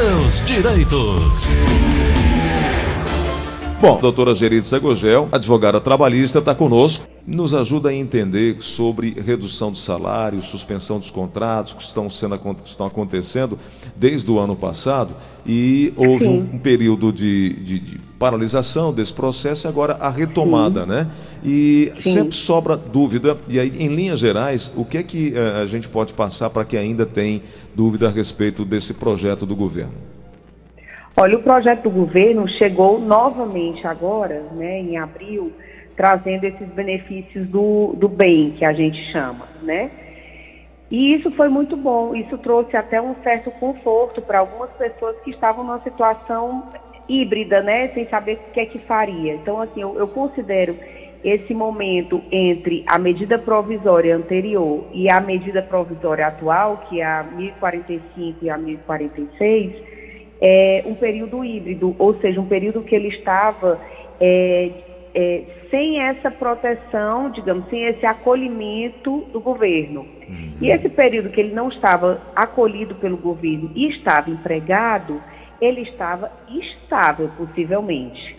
seus direitos. Bom, a doutora Geride Segogel, advogada trabalhista, está conosco, nos ajuda a entender sobre redução de salários, suspensão dos contratos que estão, sendo, que estão acontecendo desde o ano passado e houve um, um, período de, de, de, paralisação desse processo e agora a retomada, Sim. né? E Sim. sempre sobra dúvida, e aí, em linhas gerais, o que é que uh, a gente pode passar para quem ainda tem dúvida a respeito desse projeto do governo? Olha, o projeto do governo chegou novamente agora, né, em abril, trazendo esses benefícios do, do bem, que a gente chama, né? E isso foi muito bom, isso trouxe até um certo conforto para algumas pessoas que estavam numa situação híbrida, né, sem saber o que é que faria. Então, assim, eu, eu considero esse momento entre a medida provisória anterior e a medida provisória atual, que é a 1045 e a 1046, é, um período híbrido, ou seja, um período que ele estava é, é, sem essa proteção, digamos, sem esse acolhimento do governo. Uhum. E esse período que ele não estava acolhido pelo governo e estava empregado, ele estava estável, possivelmente.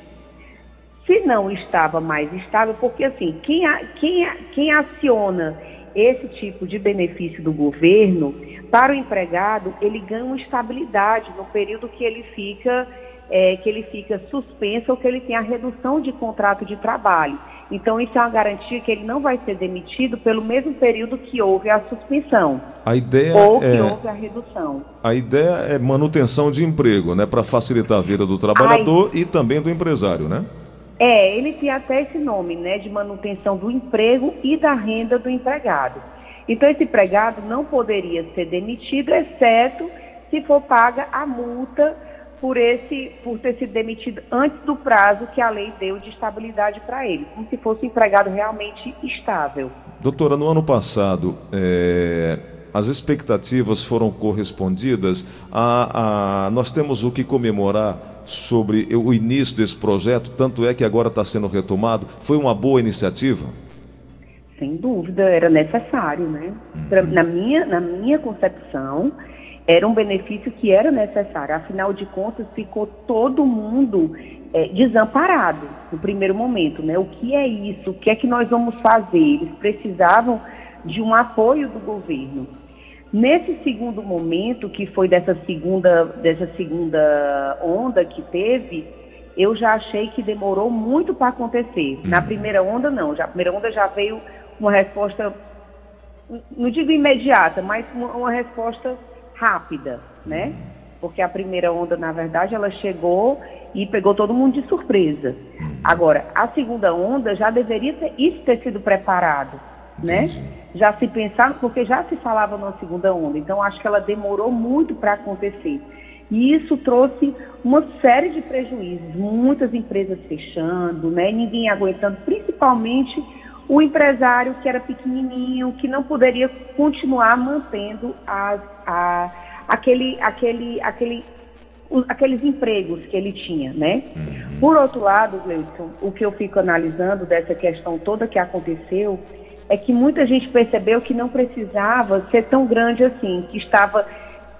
Se não estava mais estável, porque assim, quem, quem, quem aciona esse tipo de benefício do governo, para o empregado, ele ganha uma estabilidade no período que ele fica, é, que ele fica suspenso ou que ele tem a redução de contrato de trabalho. Então, isso é uma garantia que ele não vai ser demitido pelo mesmo período que houve a suspensão. A ideia ou que é... houve a redução. A ideia é manutenção de emprego, né? Para facilitar a vida do trabalhador Ai... e também do empresário, né? É, ele tem até esse nome, né? De manutenção do emprego e da renda do empregado. Então, esse empregado não poderia ser demitido, exceto se for paga a multa por, esse, por ter sido demitido antes do prazo que a lei deu de estabilidade para ele, como se fosse um empregado realmente estável. Doutora, no ano passado, é, as expectativas foram correspondidas. A, a, nós temos o que comemorar sobre o início desse projeto, tanto é que agora está sendo retomado. Foi uma boa iniciativa? Sem dúvida, era necessário, né? Pra, uhum. na, minha, na minha concepção, era um benefício que era necessário. Afinal de contas, ficou todo mundo é, desamparado no primeiro momento, né? O que é isso? O que é que nós vamos fazer? Eles precisavam de um apoio do governo. Nesse segundo momento, que foi dessa segunda, dessa segunda onda que teve, eu já achei que demorou muito para acontecer. Na uhum. primeira onda, não. Já, a primeira onda já veio uma resposta, não digo imediata, mas uma, uma resposta rápida, né? Porque a primeira onda, na verdade, ela chegou e pegou todo mundo de surpresa. Agora, a segunda onda já deveria ter, isso ter sido preparado, né? Já se pensava, porque já se falava na segunda onda, então acho que ela demorou muito para acontecer. E isso trouxe uma série de prejuízos, muitas empresas fechando, né? Ninguém aguentando, principalmente o empresário que era pequenininho, que não poderia continuar mantendo a, a, aquele, aquele, aquele, aqueles empregos que ele tinha, né? Uhum. Por outro lado, Gleison, o que eu fico analisando dessa questão toda que aconteceu é que muita gente percebeu que não precisava ser tão grande assim, que estava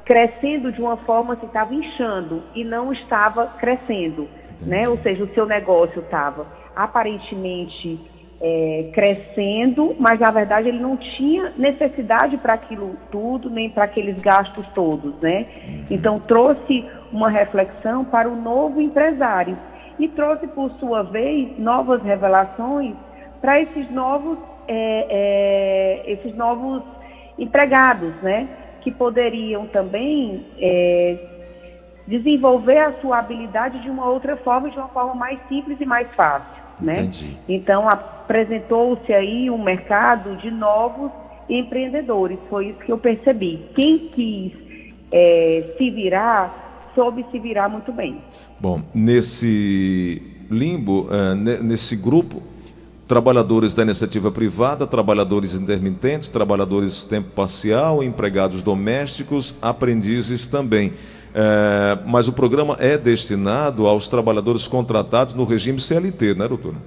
crescendo de uma forma que estava inchando e não estava crescendo, né? Ou seja, o seu negócio estava aparentemente é, crescendo, mas na verdade ele não tinha necessidade para aquilo tudo, nem para aqueles gastos todos, né? Uhum. Então trouxe uma reflexão para o novo empresário e trouxe, por sua vez, novas revelações para esses novos, é, é, esses novos empregados, né? Que poderiam também é, desenvolver a sua habilidade de uma outra forma, de uma forma mais simples e mais fácil. Né? Entendi. Então apresentou-se aí um mercado de novos empreendedores, foi isso que eu percebi. Quem quis é, se virar, soube se virar muito bem. Bom, nesse limbo, uh, nesse grupo, trabalhadores da iniciativa privada, trabalhadores intermitentes, trabalhadores tempo parcial, empregados domésticos, aprendizes também. É, mas o programa é destinado aos trabalhadores contratados no regime CLT, né, doutora?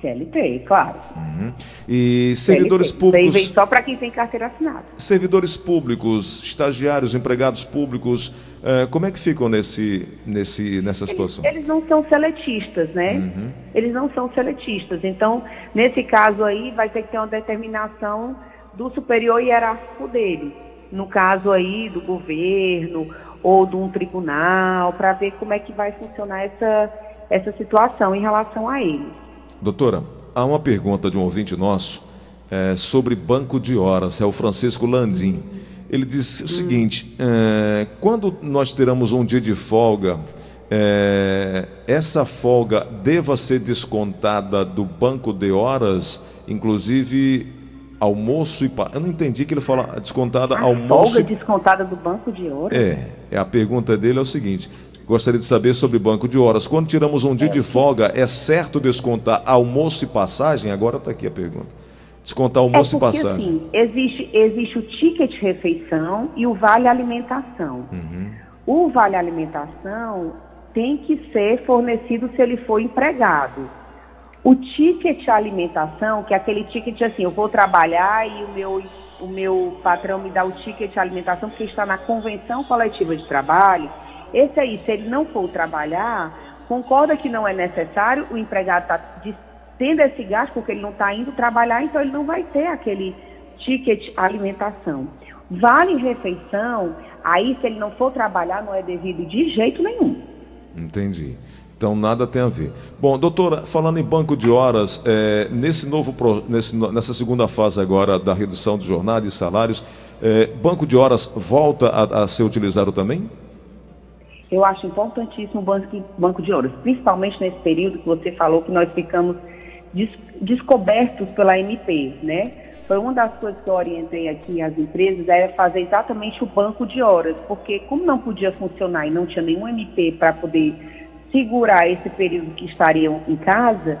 CLT, claro. Uhum. E servidores CLT. públicos. Vem só para quem tem carteira assinada. Servidores públicos, estagiários, empregados públicos, uh, como é que ficam nesse, nesse, nessa situação? Eles, eles não são seletistas, né? Uhum. Eles não são seletistas. Então, nesse caso aí, vai ter que ter uma determinação do superior hierárquico dele. No caso aí do governo ou de um tribunal, para ver como é que vai funcionar essa, essa situação em relação a eles. Doutora, há uma pergunta de um ouvinte nosso é, sobre banco de horas, é o Francisco Landim. Ele diz o seguinte: é, quando nós teremos um dia de folga, é, essa folga deva ser descontada do banco de horas, inclusive almoço e eu não entendi que ele fala descontada a almoço folga descontada do banco de horas é, é a pergunta dele é o seguinte Gostaria de saber sobre banco de horas. Quando tiramos um dia de folga, é certo descontar almoço e passagem? Agora está aqui a pergunta. Descontar almoço é porque, e passagem. Assim, existe, existe o ticket refeição e o vale alimentação. Uhum. O vale alimentação tem que ser fornecido se ele for empregado. O ticket alimentação, que é aquele ticket assim, eu vou trabalhar e o meu, o meu patrão me dá o ticket alimentação, porque está na convenção coletiva de trabalho esse aí, se ele não for trabalhar, concorda que não é necessário, o empregado está tendo esse gasto porque ele não está indo trabalhar, então ele não vai ter aquele ticket alimentação. Vale refeição, aí se ele não for trabalhar, não é devido de jeito nenhum. Entendi. Então nada tem a ver. Bom, doutora, falando em banco de horas, é, nesse novo nesse, nessa segunda fase agora da redução de jornada e salários, é, banco de horas volta a, a ser utilizado também? Eu acho importantíssimo o banco, banco de horas, principalmente nesse período que você falou que nós ficamos des, descobertos pela MP, né? Foi uma das coisas que eu orientei aqui às empresas, era fazer exatamente o banco de horas, porque como não podia funcionar e não tinha nenhum MP para poder segurar esse período que estariam em casa,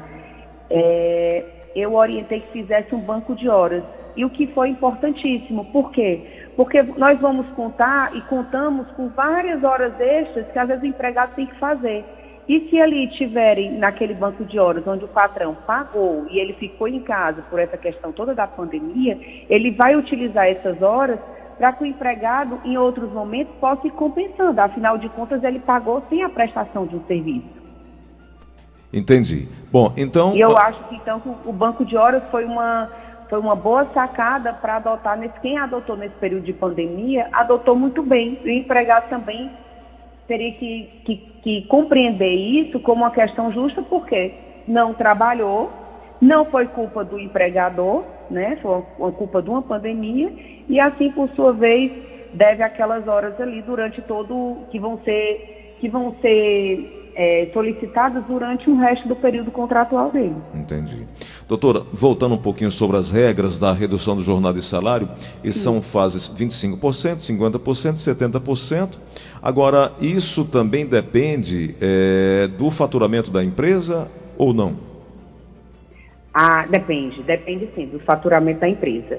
é, eu orientei que fizesse um banco de horas. E o que foi importantíssimo, por quê? Porque nós vamos contar e contamos com várias horas extras que às vezes o empregado tem que fazer. E se ali tiverem naquele banco de horas onde o patrão pagou e ele ficou em casa por essa questão toda da pandemia, ele vai utilizar essas horas para que o empregado, em outros momentos, possa ir compensando. Afinal de contas, ele pagou sem a prestação de um serviço. Entendi. Bom, então. E eu acho que então o banco de horas foi uma foi uma boa sacada para adotar nesse quem adotou nesse período de pandemia adotou muito bem o empregado também teria que, que, que compreender isso como uma questão justa porque não trabalhou não foi culpa do empregador né foi uma culpa de uma pandemia e assim por sua vez deve aquelas horas ali durante todo que vão ser que vão ser é, solicitadas durante o resto do período contratual dele. Entendi. Doutora, voltando um pouquinho sobre as regras da redução do jornada e salário, e são fases 25%, 50%, 70%. Agora, isso também depende é, do faturamento da empresa ou não? Ah, depende, depende sim, do faturamento da empresa.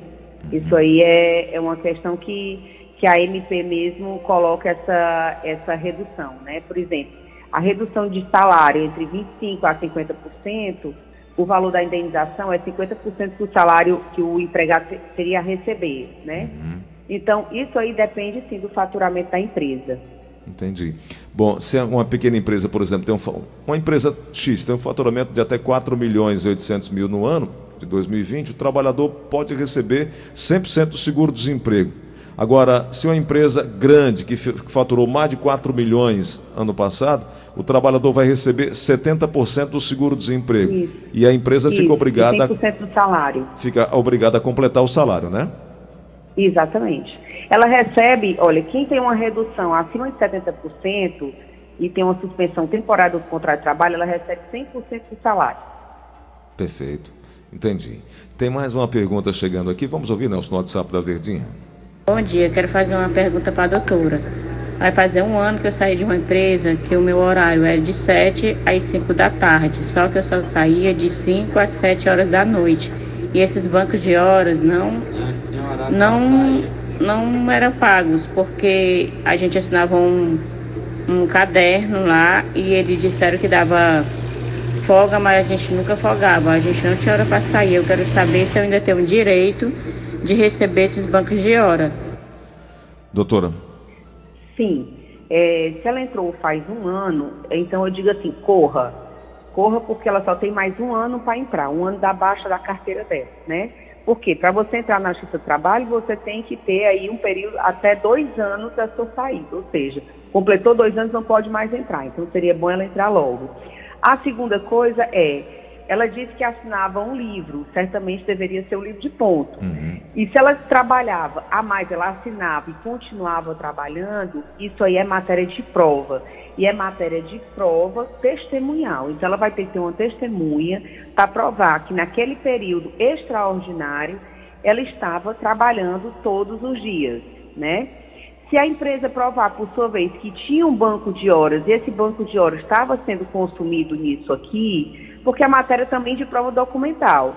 Isso aí é, é uma questão que, que a MP mesmo coloca essa, essa redução, né? Por exemplo, a redução de salário entre 25% a 50%, o valor da indenização é 50% do salário que o empregado teria a receber, né? Uhum. Então, isso aí depende, sim, do faturamento da empresa. Entendi. Bom, se é uma pequena empresa, por exemplo, tem um, uma empresa X tem um faturamento de até 4 milhões e 800 mil no ano de 2020, o trabalhador pode receber 100% do seguro-desemprego. Agora, se uma empresa grande que faturou mais de 4 milhões ano passado, o trabalhador vai receber 70% do seguro-desemprego. E a empresa Isso. fica obrigada. 100% do salário. Fica obrigada a completar o salário, né? Exatamente. Ela recebe, olha, quem tem uma redução acima de 70% e tem uma suspensão temporária do contrato de trabalho, ela recebe 100% do salário. Perfeito. Entendi. Tem mais uma pergunta chegando aqui. Vamos ouvir, Nelson, no WhatsApp da Verdinha. Bom dia, quero fazer uma pergunta para a doutora. Vai fazer um ano que eu saí de uma empresa que o meu horário era de 7 às 5 da tarde, só que eu só saía de 5 às 7 horas da noite. E esses bancos de horas não não não eram pagos, porque a gente assinava um, um caderno lá e eles disseram que dava folga, mas a gente nunca folgava. A gente não tinha hora para sair. Eu quero saber se eu ainda tenho direito de receber esses bancos de hora. Doutora. Sim. É, se ela entrou faz um ano, então eu digo assim, corra. Corra porque ela só tem mais um ano para entrar, um ano da baixa da carteira dela, né? Por quê? Para você entrar na Justiça do Trabalho, você tem que ter aí um período até dois anos da sua saída, ou seja, completou dois anos, não pode mais entrar. Então seria bom ela entrar logo. A segunda coisa é, ela disse que assinava um livro, certamente deveria ser um livro de ponto. Uhum. E se ela trabalhava a mais, ela assinava e continuava trabalhando, isso aí é matéria de prova. E é matéria de prova testemunhal. Então ela vai ter que ter uma testemunha para provar que naquele período extraordinário ela estava trabalhando todos os dias, né? Se a empresa provar, por sua vez, que tinha um banco de horas e esse banco de horas estava sendo consumido nisso aqui, porque a matéria também de prova documental,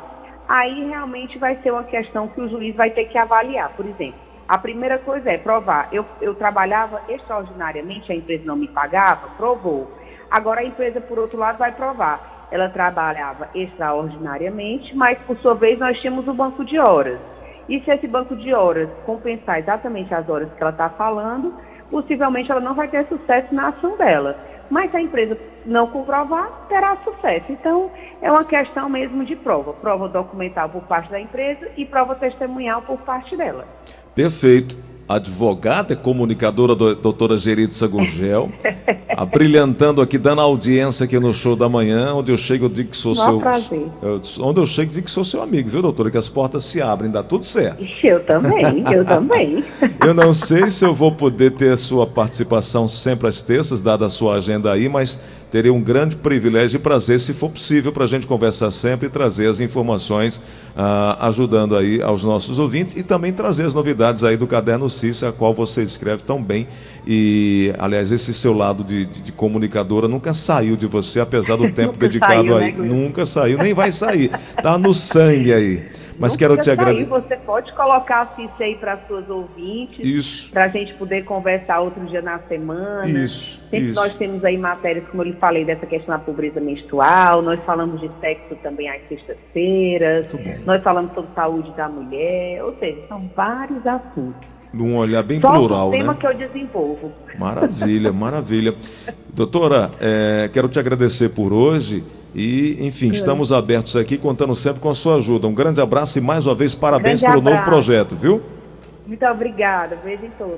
aí realmente vai ser uma questão que o juiz vai ter que avaliar. Por exemplo, a primeira coisa é provar. Eu, eu trabalhava extraordinariamente, a empresa não me pagava, provou. Agora a empresa, por outro lado, vai provar. Ela trabalhava extraordinariamente, mas por sua vez nós tínhamos o banco de horas. E se esse banco de horas compensar exatamente as horas que ela está falando, possivelmente ela não vai ter sucesso na ação dela. Mas se a empresa não comprovar, terá sucesso. Então, é uma questão mesmo de prova. Prova documental por parte da empresa e prova testemunhal por parte dela. Perfeito advogada e comunicadora do, doutora Geritza Gurgel, abrilhantando aqui, dando audiência aqui no show da manhã, onde eu chego, eu digo que sou seu. Prazer. Eu, onde eu chego, eu digo que sou seu amigo, viu, doutora? Que as portas se abrem, dá tudo certo. Eu também, eu também. eu não sei se eu vou poder ter a sua participação sempre às terças, dada a sua agenda aí, mas teria um grande privilégio e prazer, se for possível, para a gente conversar sempre e trazer as informações, ah, ajudando aí aos nossos ouvintes e também trazer as novidades aí do Caderno Cícia, a qual você escreve tão bem. E, aliás, esse seu lado de, de, de comunicadora nunca saiu de você, apesar do tempo dedicado saiu, aí. Né, nunca saiu, nem vai sair. Tá no sangue aí. Mas quero te agradecer. Você pode colocar assim isso aí para suas ouvintes. Isso. Para a gente poder conversar outro dia na semana. Isso. Sempre isso. nós temos aí matérias, como eu lhe falei, dessa questão da pobreza menstrual. Nós falamos de sexo também às sextas-feiras. Nós falamos sobre saúde da mulher. Ou seja, são vários assuntos. Num olhar bem Só plural, um tema né? que eu desenvolvo. Maravilha, maravilha. Doutora, é, quero te agradecer por hoje. E, enfim, estamos abertos aqui, contando sempre com a sua ajuda. Um grande abraço e mais uma vez parabéns pelo novo projeto, viu? Muito obrigada. Beijo em todos.